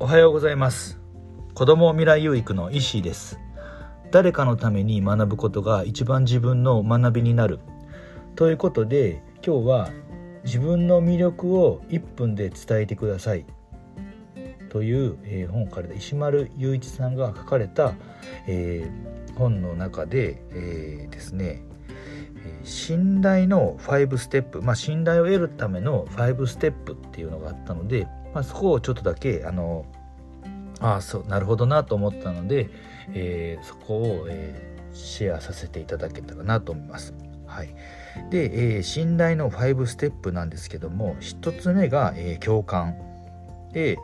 おはようございます。子供未来養育の石井です。誰かのために学ぶことが一番自分の学びになる。ということで今日は自分の魅力を1分で伝えてください。という、え、本から石丸雄一さんが書かれた、え、本の中で、え、ですね信頼の5ステップ、まあ、信頼を得るための5ステップっていうのがあったので、まあ、そこをちょっとだけあのああそうなるほどなと思ったので、えー、そこを、えー、シェアさせていただけたらなと思います。はい、で、えー、信頼の5ステップなんですけども1つ目が、えー、共感。で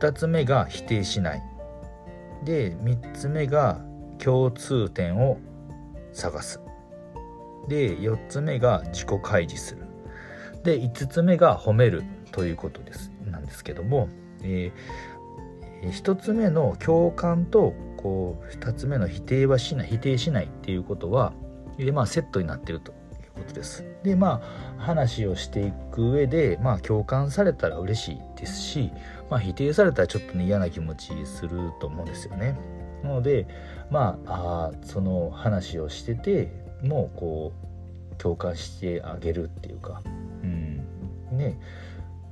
2つ目が否定しない。で3つ目が共通点を探す。で4つ目が自己開示するで5つ目が褒めるということですなんですけども、えー、1つ目の共感とこう2つ目の否定はしない否定しないっていうことは、えー、まあ、セットになってるということです。でまあ話をしていく上で、まあ、共感されたら嬉しいですし、まあ、否定されたらちょっとね嫌な気持ちすると思うんですよね。なのでまああその話をしててもこう共感してあげるっていうか、うん、ね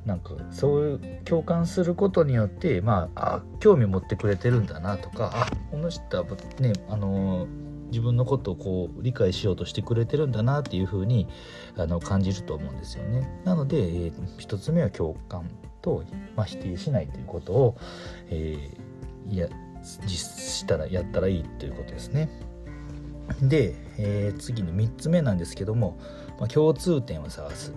なんかそういう共感することによってまああ興味持ってくれてるんだなとかあこの人はねあの自分のことをこう理解しようとしてくれてるんだなっていうふうにあの感じると思うんですよね。なので、えー、1つ目は共感と、まあ、否定しないということを、えー、いや実したらやったらいいということですね。で、えー、次に3つ目なんですけども、まあ、共通点を探す。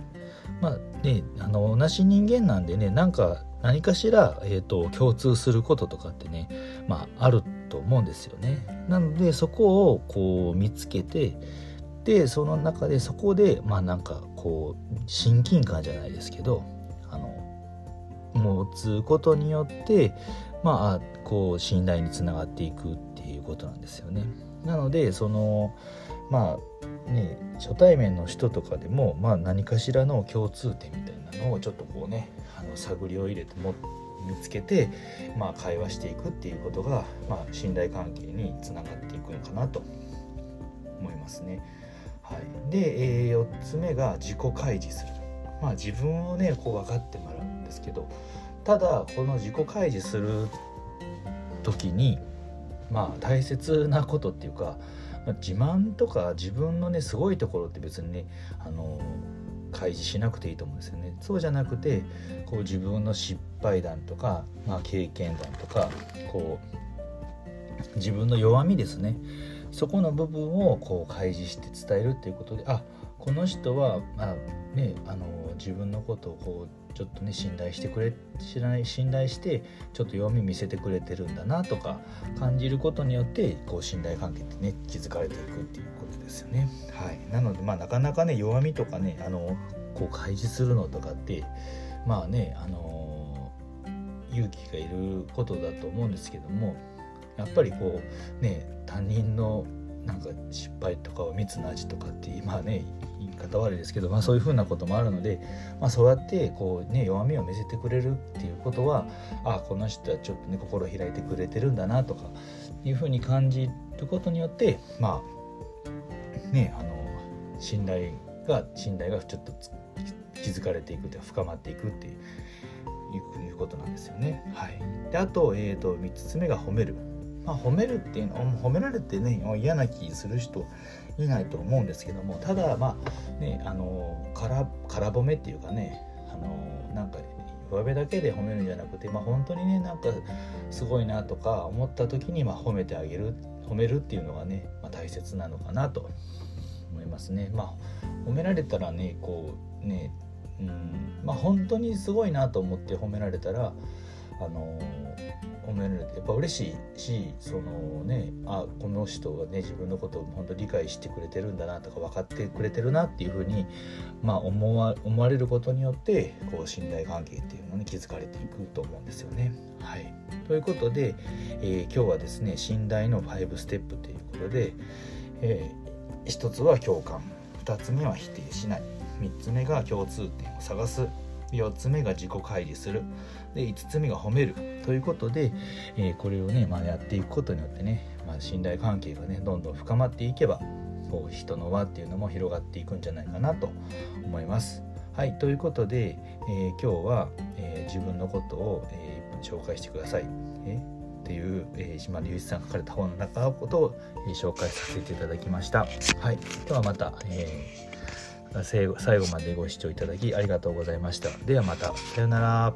まあね、あの同じ人間なんでねなんか何かしら、えーと、共通することとかってね、まあ、あると思うんですよね。なのでそこをこう見つけてでその中でそこでまあなんかこう親近感じゃないですけどあの持つことによってまあこう信頼につながっていくっていうことなんですよね。なのでそのまあね初対面の人とかでも、まあ、何かしらの共通点みたいなのをちょっとこうねあの探りを入れても見つけて、まあ、会話していくっていうことが、まあ、信頼関係につながっていくのかなと思いますね。はい、で、えー、4つ目が自己開示する。まあ、自分をねこう分かってもらうんですけどただこの自己開示する時にまあ大切なことっていうか、まあ、自慢とか自分のねすごいところって別にねあの開示しなくていいと思うんですよね。そうじゃなくてこう自分の失敗談とか、まあ、経験談とかこう自分の弱みですね。そこの部分をこう開示して伝えるっていうことであこの人は、まあね、あの自分のことをこうちょっとね信頼してくれ知らない信頼してちょっと弱み見せてくれてるんだなとか感じることによってこう信頼関係ってね築かれていくっていうことですよね。はい、なのでまあなかなかね弱みとかねあのこう開示するのとかってまあねあの勇気がいることだと思うんですけどもやっぱりこうね他人のなんか失敗とかを蜜の味とかって今ね言い方悪いですけど、まあ、そういうふうなこともあるので、まあ、そうやってこう、ね、弱みを見せてくれるっていうことはあこの人はちょっとね心開いてくれてるんだなとかいうふうに感じることによってまあねあの信頼が信頼がちょっと築かれていくというか深まっていくっていういうことなんですよね。はい、であと,、えーと3つ目が褒める。まあ、褒めるっていうのは褒められてね嫌な気する人いないと思うんですけどもただまあねあのからから褒めっていうかねあのなんか上辺だけで褒めるんじゃなくて、まあ、本当にねなんかすごいなとか思った時にまあ褒めてあげる褒めるっていうのがね、まあ、大切なのかなと思いますね。まあ、褒められたらねこうねうんまあ本当にすごいなと思って褒められたらあの褒められてやっぱ嬉しいしそのねあこの人がね自分のことを本当理解してくれてるんだなとか分かってくれてるなっていうふうに、まあ、思わ思われることによってこう信頼関係っていうのに築かれていくと思うんですよね。はい、ということで、えー、今日はですね信頼の5ステップということで、えー、1つは共感。2つ目は否定しない。3つ目が共通点を探す。4つ目が自己開示するで5つ目が褒めるということで、えー、これをね、まあ、やっていくことによってね、まあ、信頼関係がねどんどん深まっていけばこう人の輪っていうのも広がっていくんじゃないかなと思います。はいということで、えー、今日は、えー、自分のことを、えー、紹介してください。えっていう、えー、島隆一さんが書かれた本の中のことを、え、紹介させていただきました。はい、ではまた、えー最後までご視聴いただきありがとうございました。ではまた。さようなら。